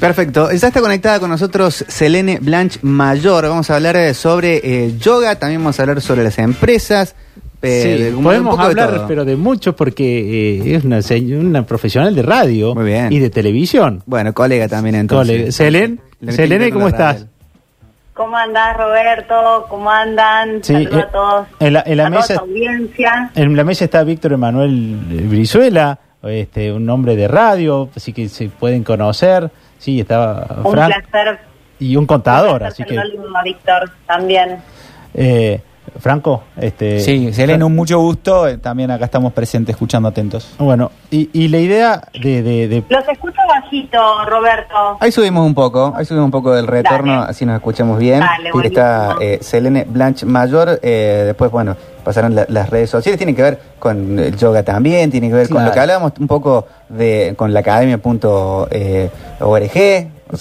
Perfecto. Ya está conectada con nosotros Selene Blanche Mayor. Vamos a hablar eh, sobre eh, yoga, también vamos a hablar sobre las empresas. eh, Sí, de- un podemos de hablar, pero de mucho, porque eh, es una, una profesional de radio Muy bien. y de televisión. Bueno, colega también entonces. Cole- Selen, Selene, ¿cómo estás? ¿Cómo andás, Roberto? ¿Cómo andan? Sí, Saludos eh, a todos. en la- en la a mesa- audiencia. En la mesa está Víctor Emanuel Brizuela, este, un hombre de radio, así que se pueden conocer. Sí, estaba Un placer. y un contador, un así que Víctor también. eh, Franco, este, Sí, Selene, un mucho gusto. eh, También acá estamos presentes, escuchando atentos. bueno, y, y la idea de, de- de- Los escucho bajito, Roberto. Ahí subimos un poco, ahí subimos un poco del retorno, Dale. así nos escuchamos bien. Dale, está eh, Selene Blanche Mayor, eh, después, bueno, pasarán la- las redes sociales, tiene que ver con el yoga también, tiene que ver con lo que hablábamos un poco de con la academia.org,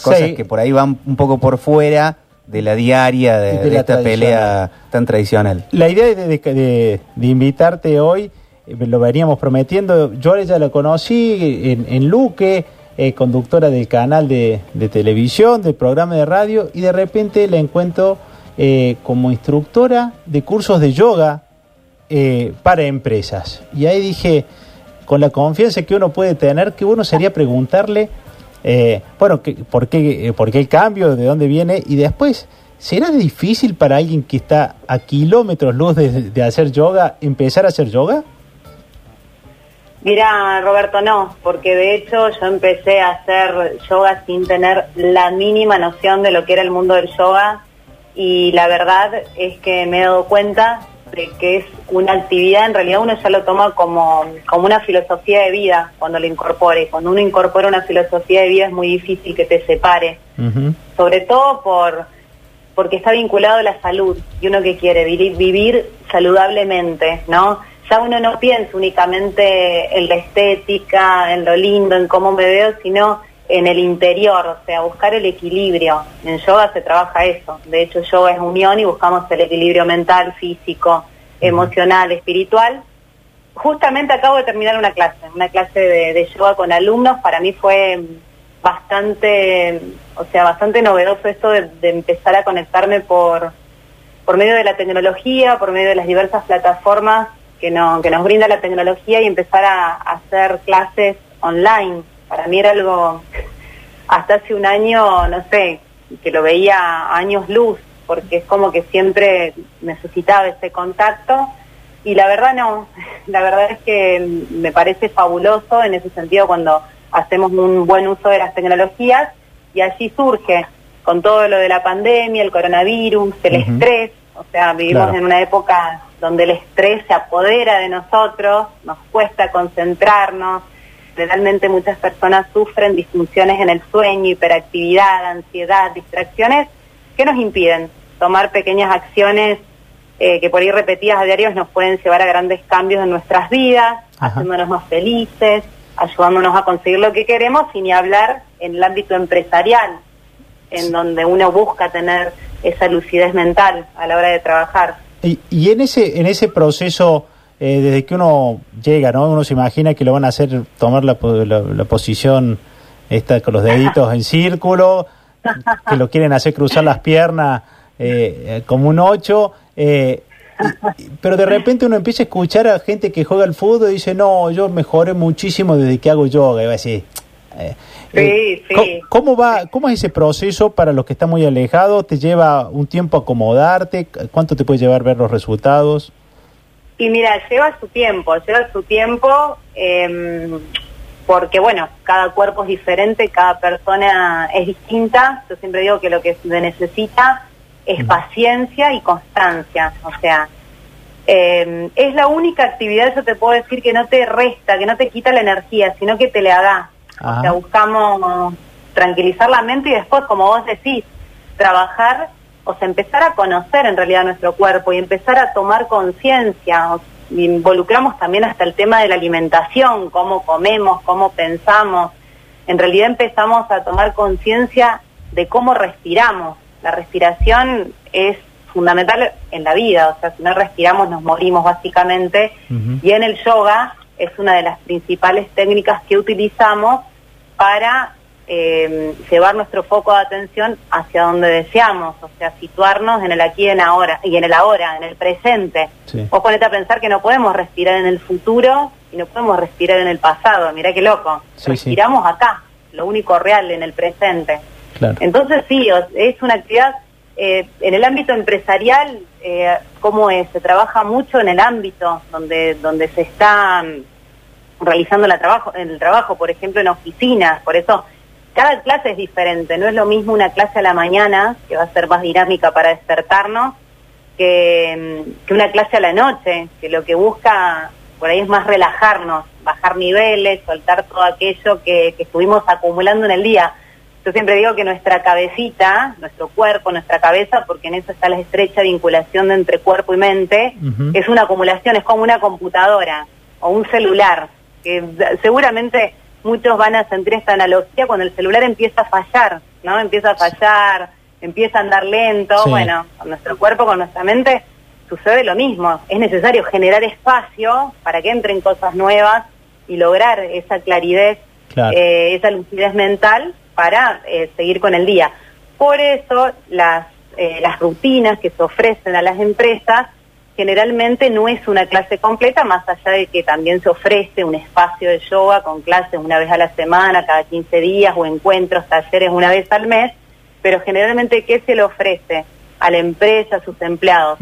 cosas Sí. que por ahí van un poco por fuera de la diaria, de, esta pelea tan tradicional. La idea de, de- de- de invitarte hoy, eh, lo veníamos prometiendo, yo a ella la conocí en, en Luque, eh, conductora del canal de, de televisión, del programa de radio, y de repente la encuentro eh, como instructora de cursos de yoga eh, para empresas. Y ahí dije, con la confianza que uno puede tener, que uno sería preguntarle, eh, bueno, que, ¿por, qué, eh, ¿por qué el cambio? ¿De dónde viene? Y después, ¿será difícil para alguien que está a kilómetros luz de, de hacer yoga empezar a hacer yoga? Mira, Roberto, no, porque de hecho yo empecé a hacer yoga sin tener la mínima noción de lo que era el mundo del yoga y la verdad es que me he dado cuenta de que es una actividad, en realidad uno ya lo toma como, como una filosofía de vida cuando lo incorpore. Cuando uno incorpora una filosofía de vida es muy difícil que te separe, sobre todo por porque está vinculado a la salud y uno que quiere vivir, vivir saludablemente, ¿no? Ya uno no piensa únicamente en la estética, en lo lindo, en cómo me veo, sino en el interior, o sea, buscar el equilibrio. En yoga se trabaja eso. De hecho, yoga es unión y buscamos el equilibrio mental, físico, emocional, espiritual. Justamente acabo de terminar una clase, una clase de, de yoga con alumnos. Para mí fue bastante, o sea, bastante novedoso esto de, de empezar a conectarme por, por medio de la tecnología, por medio de las diversas plataformas que, no, que nos brinda la tecnología y empezar a, a hacer clases online. Para mí era algo, hasta hace un año, no sé, que lo veía a años luz, porque es como que siempre necesitaba ese contacto. Y la verdad no, la verdad es que me parece fabuloso en ese sentido cuando hacemos un buen uso de las tecnologías y allí surge con todo lo de la pandemia, el coronavirus, el estrés, o sea, vivimos Claro. en una época donde el estrés se apodera de nosotros, nos cuesta concentrarnos, realmente muchas personas sufren disfunciones en el sueño, hiperactividad, ansiedad, distracciones que nos impiden tomar pequeñas acciones eh, que por ahí repetidas a diarios nos pueden llevar a grandes cambios en nuestras vidas, Ajá. haciéndonos más felices, ayudándonos a conseguir lo que queremos, y ni hablar en el ámbito empresarial, en donde uno busca tener esa lucidez mental a la hora de trabajar. Y, y en ese en ese proceso, eh, desde que uno llega, ¿no? Uno se imagina que lo van a hacer tomar la, la- la posición esta con los deditos en círculo, que lo quieren hacer cruzar las piernas eh, eh, como un ocho. eh, pero de repente uno empieza a escuchar a gente que juega al fútbol y dice, no, yo mejoré muchísimo desde que hago yoga. Y va a decir, eh, Sí, sí. ¿cómo, cómo va, ¿Cómo es ese proceso para los que están muy alejados? ¿Te lleva un tiempo acomodarte? ¿Cuánto te puede llevar ver los resultados? Y mira, lleva su tiempo, lleva su tiempo, em, porque bueno, cada cuerpo es diferente, cada persona es distinta. Yo siempre digo que lo que se necesita es paciencia y constancia. O sea, em, es la única actividad, yo te puedo decir, que no te resta, que no te quita la energía, sino que te le da. Ajá. O sea, buscamos tranquilizar la mente y después, como vos decís, trabajar, o sea, empezar a conocer en realidad nuestro cuerpo y empezar a tomar conciencia. Involucramos también hasta el tema de la alimentación, cómo comemos, cómo pensamos. En realidad empezamos a tomar conciencia de cómo respiramos. La respiración es fundamental en la vida, o sea, si no respiramos nos morimos básicamente. Y en el yoga es una de las principales técnicas que utilizamos para eh, llevar nuestro foco de atención hacia donde deseamos, o sea, situarnos en el aquí y en ahora, y en el ahora, en el presente. Sí. Vos ponete a pensar que no podemos respirar en el futuro y no podemos respirar en el pasado, mirá qué loco. Sí, sí. Respiramos acá, lo único real en el presente. Claro. Entonces sí, es una actividad eh, en el ámbito empresarial, eh, ¿cómo es? Se trabaja mucho en el ámbito donde, donde se está mm, realizando la trabajo, el trabajo, por ejemplo, en oficinas, por eso cada clase es diferente, no es lo mismo una clase a la mañana, que va a ser más dinámica para despertarnos, que, mm, que una clase a la noche, que lo que busca por ahí es más relajarnos, bajar niveles, soltar todo aquello que, que estuvimos acumulando en el día. Yo siempre digo que nuestra cabecita, nuestro cuerpo, nuestra cabeza, porque en eso está la estrecha vinculación de entre cuerpo y mente, es una acumulación, es como una computadora o un celular, que seguramente muchos van a sentir esta analogía cuando el celular empieza a fallar, ¿no? Empieza a fallar, empieza a andar lento, Sí. bueno, con nuestro cuerpo, con nuestra mente, sucede lo mismo. Es necesario generar espacio para que entren cosas nuevas y lograr esa claridad, Claro. eh, esa lucidez mental para eh, seguir con el día. Por eso las, eh, las rutinas que se ofrecen a las empresas generalmente no es una clase completa, más allá de que también se ofrece un espacio de yoga con clases una vez a la semana, cada 15 días, o encuentros, talleres una vez al mes, pero generalmente, ¿qué se le ofrece a la empresa, a sus empleados?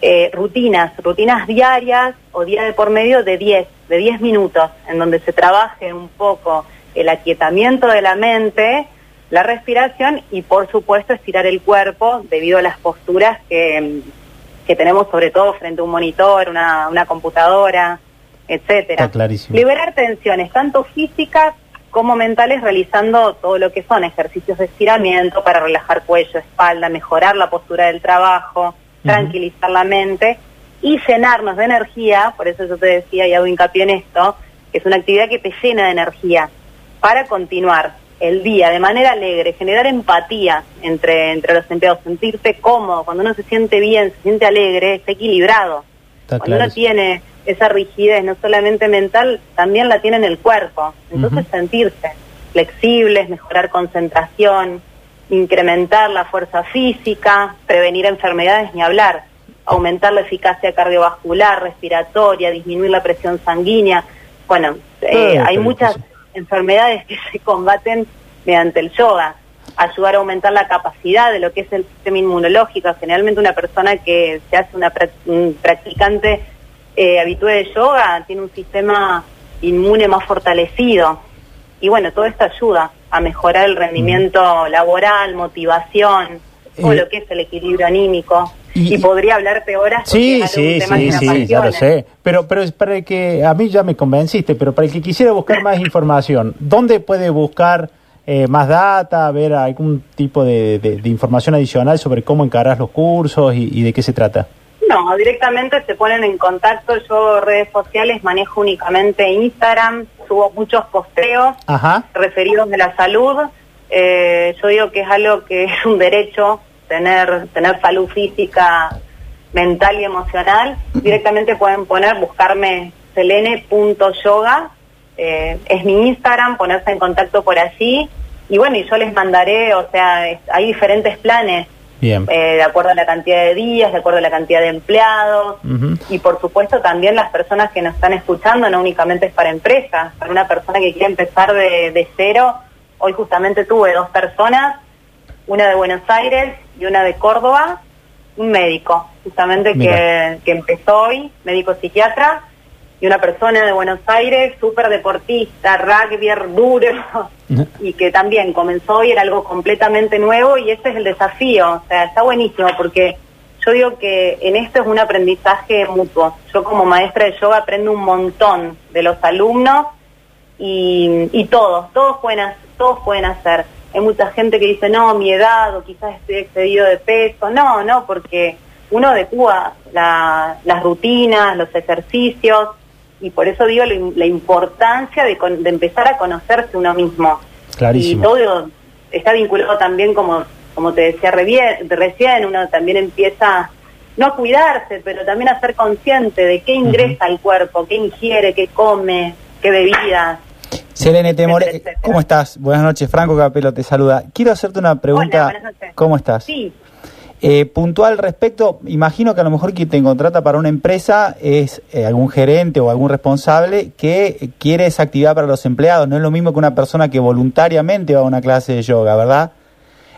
Eh, rutinas, rutinas diarias o día de por medio de 10, de 10 minutos, en donde se trabaje un poco el aquietamiento de la mente, la respiración y por supuesto estirar el cuerpo debido a las posturas que, que tenemos sobre todo frente a un monitor, una, una computadora, etcétera. Está clarísimo. Liberar tensiones, tanto físicas como mentales, realizando todo lo que son ejercicios de estiramiento para relajar cuello, espalda, mejorar la postura del trabajo, tranquilizar la mente y llenarnos de energía, por eso yo te decía y hago hincapié en esto, que es una actividad que te llena de energía para continuar el día de manera alegre, generar empatía entre, entre los empleados, sentirte cómodo, cuando uno se siente bien, se siente alegre, está equilibrado. Está Cuando uno tiene esa rigidez, no solamente mental, también la tiene en el cuerpo. Entonces sentirse flexibles, mejorar concentración, incrementar la fuerza física, prevenir enfermedades ni hablar, aumentar la eficacia cardiovascular, respiratoria, disminuir la presión sanguínea. Bueno, eh, hay muchas enfermedades que se combaten mediante el yoga. Ayudar a aumentar la capacidad de lo que es el sistema inmunológico. Generalmente una persona que se hace una un practicante eh, habitué de yoga tiene un sistema inmune más fortalecido. Y bueno, todo esto ayuda a mejorar el rendimiento laboral, motivación, todo Eh, lo que es el equilibrio anímico. Y- Y, podría hablarte horas Sí, sí, sí, sí, ya lo sé. Pero, pero es para el que a mí ya me convenciste, pero para el que quisiera buscar más información, ¿dónde puede buscar eh, más data, ver algún tipo de, de- de información adicional sobre cómo encarás los cursos y, y de qué se trata? No, directamente se ponen en contacto. Yo redes sociales manejo únicamente Instagram, subo muchos posteos Ajá. referidos de la salud. Eh, yo digo que es algo que es un derecho tener tener salud física, mental y emocional. Directamente pueden poner, buscarme selene.yoga, eh, es mi Instagram, ponerse en contacto por allí. Y bueno, y yo les mandaré, o sea, es- hay diferentes planes Bien. eh, de acuerdo a la cantidad de días, de acuerdo a la cantidad de empleados y por supuesto también las personas que nos están escuchando, no únicamente es para empresas, para una persona que quiere empezar de, de cero. Hoy justamente tuve dos personas, una de Buenos Aires y una de Córdoba, un médico, justamente que, que empezó hoy, médico psiquiatra, y una persona de Buenos Aires, súper deportista, rugby duro, y que también comenzó hoy, era algo completamente nuevo y ese es el desafío, o sea, está buenísimo porque yo digo que en esto es un aprendizaje mutuo. Yo como maestra de yoga aprendo un montón de los alumnos y, y todos, todos pueden, todos pueden hacer. Hay mucha gente que dice, no, mi edad o quizás estoy excedido de peso. No, no, porque uno adecua la- las rutinas, los ejercicios y por eso digo la, im- la importancia de, con- de empezar a conocerse uno mismo. Clarísimo. Y todo está vinculado también, como, como te decía re bien- recién, uno también empieza no a cuidarse, pero también a ser consciente de qué ingresa al cuerpo, qué ingiere, qué come, qué bebidas. Selene Temore, ¿cómo estás? Buenas noches, Franco Capelo te saluda. Quiero hacerte una pregunta. Hola, buenas noches. ¿Cómo estás? Sí, Eh, puntual respecto, imagino que a lo mejor quien te contrata para una empresa es eh, algún gerente o algún responsable que quiere esa actividad para los empleados. No es lo mismo que una persona que voluntariamente va a una clase de yoga, ¿verdad?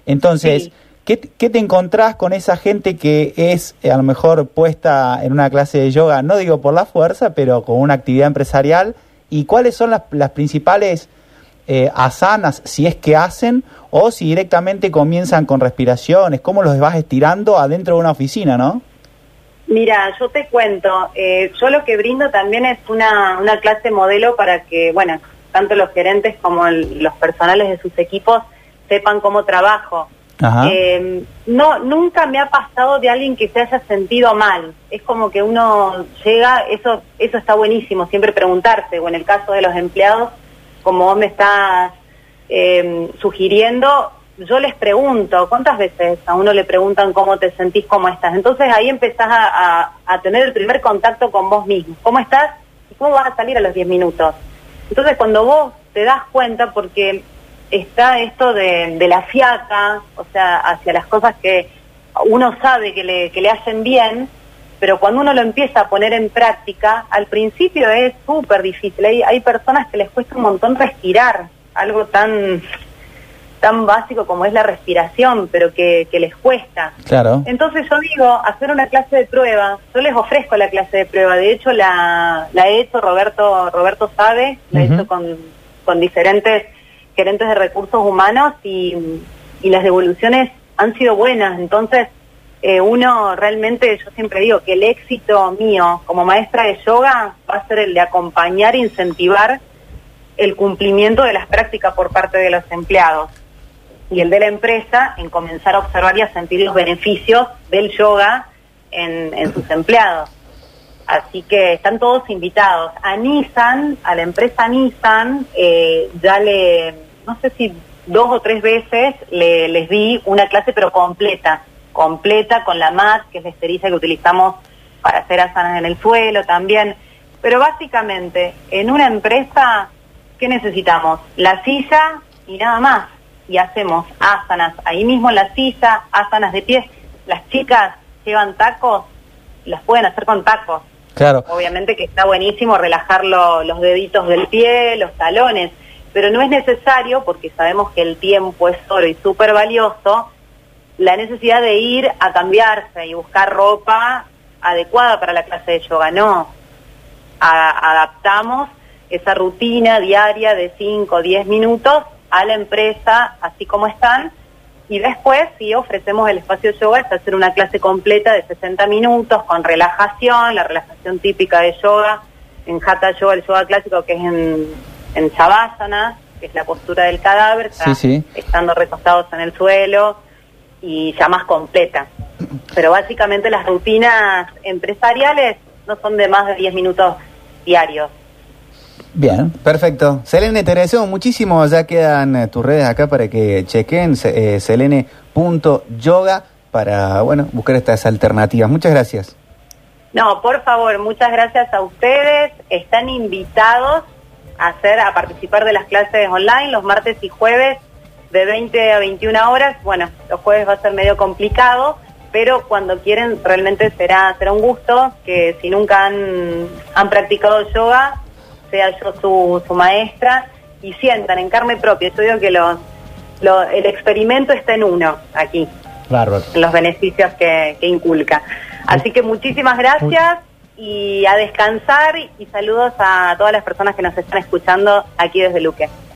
Entonces, Sí. ¿qué, qué te encontrás con esa gente que es eh, a lo mejor puesta en una clase de yoga, no digo por la fuerza, pero con una actividad empresarial? ¿Y cuáles son las, las principales eh, asanas, si es que hacen, o si directamente comienzan con respiraciones? ¿Cómo los vas estirando adentro de una oficina, no? Mira, yo te cuento, eh, yo lo que brindo también es una, una clase modelo para que, bueno, tanto los gerentes como el- los personales de sus equipos sepan cómo trabajo. Eh, no, nunca me ha pasado de alguien que se haya sentido mal. Es como que uno llega, eso, eso está buenísimo, siempre preguntarse, o en el caso de los empleados, como vos me estás eh, sugiriendo, yo les pregunto, ¿cuántas veces a uno le preguntan cómo te sentís, cómo estás? Entonces ahí empezás a, a- a tener el primer contacto con vos mismo. ¿Cómo estás? ¿Y cómo vas a salir a los 10 minutos? Entonces cuando vos te das cuenta, porque está esto de, de la fiaca, o sea, hacia las cosas que uno sabe que le, que le hacen bien, pero cuando uno lo empieza a poner en práctica, al principio es súper difícil. Hay, hay personas que les cuesta un montón respirar, algo tan tan básico como es la respiración, pero que, que les cuesta. Claro. Entonces yo digo, hacer una clase de prueba, yo les ofrezco la clase de prueba, de hecho la, la he hecho, Roberto Roberto sabe, la he hecho con, con diferentes gerentes de recursos humanos y, y las devoluciones han sido buenas, entonces eh, uno realmente, yo siempre digo que el éxito mío como maestra de yoga va a ser el de acompañar e incentivar el cumplimiento de las prácticas por parte de los empleados y el de la empresa en comenzar a observar y a sentir los beneficios del yoga en, sus empleados. Así que están todos invitados. A Nissan, a la empresa Nissan, eh, ya le, no sé si dos o tres veces le, les di una clase pero completa, completa con la mat, que es la esterilla que utilizamos para hacer asanas en el suelo también. Pero básicamente, en una empresa, ¿qué necesitamos? La silla y nada más. Y hacemos asanas ahí mismo en la silla, asanas de pie. Las chicas llevan tacos, las pueden hacer con tacos. Claro. Obviamente que está buenísimo relajar lo- los deditos del pie, los talones, pero no es necesario, porque sabemos que el tiempo es oro y súper valioso, la necesidad de ir a cambiarse y buscar ropa adecuada para la clase de yoga. No, adaptamos esa rutina diaria de 5 o 10 minutos a la empresa, así como están, y después sí ofrecemos el espacio yoga, es hacer una clase completa de 60 minutos con relajación, la relajación típica de yoga, en Hatha Yoga, el yoga clásico que es en, en Shavasana, que es la postura del cadáver, Sí, sí. estando recostados en el suelo y ya más completa. Pero básicamente las rutinas empresariales no son de más de 10 minutos diarios. Bien. Perfecto. Selene, te agradecemos muchísimo. Ya quedan eh, tus redes acá para que chequen eh, selene.yoga para bueno buscar estas alternativas. Muchas gracias. No, por favor, muchas gracias a ustedes. Están invitados a hacer, a participar de las clases online los martes y jueves de 20 a 21 horas. Bueno, los jueves va a ser medio complicado, pero cuando quieren realmente será será un gusto que si nunca han, han practicado yoga, sea yo su, su maestra y sientan en carne propia. Yo digo que los, lo- el experimento está en uno aquí Bárbaro. los beneficios que, que inculca. Así que muchísimas gracias y a descansar y saludos a todas las personas que nos están escuchando aquí desde Luque.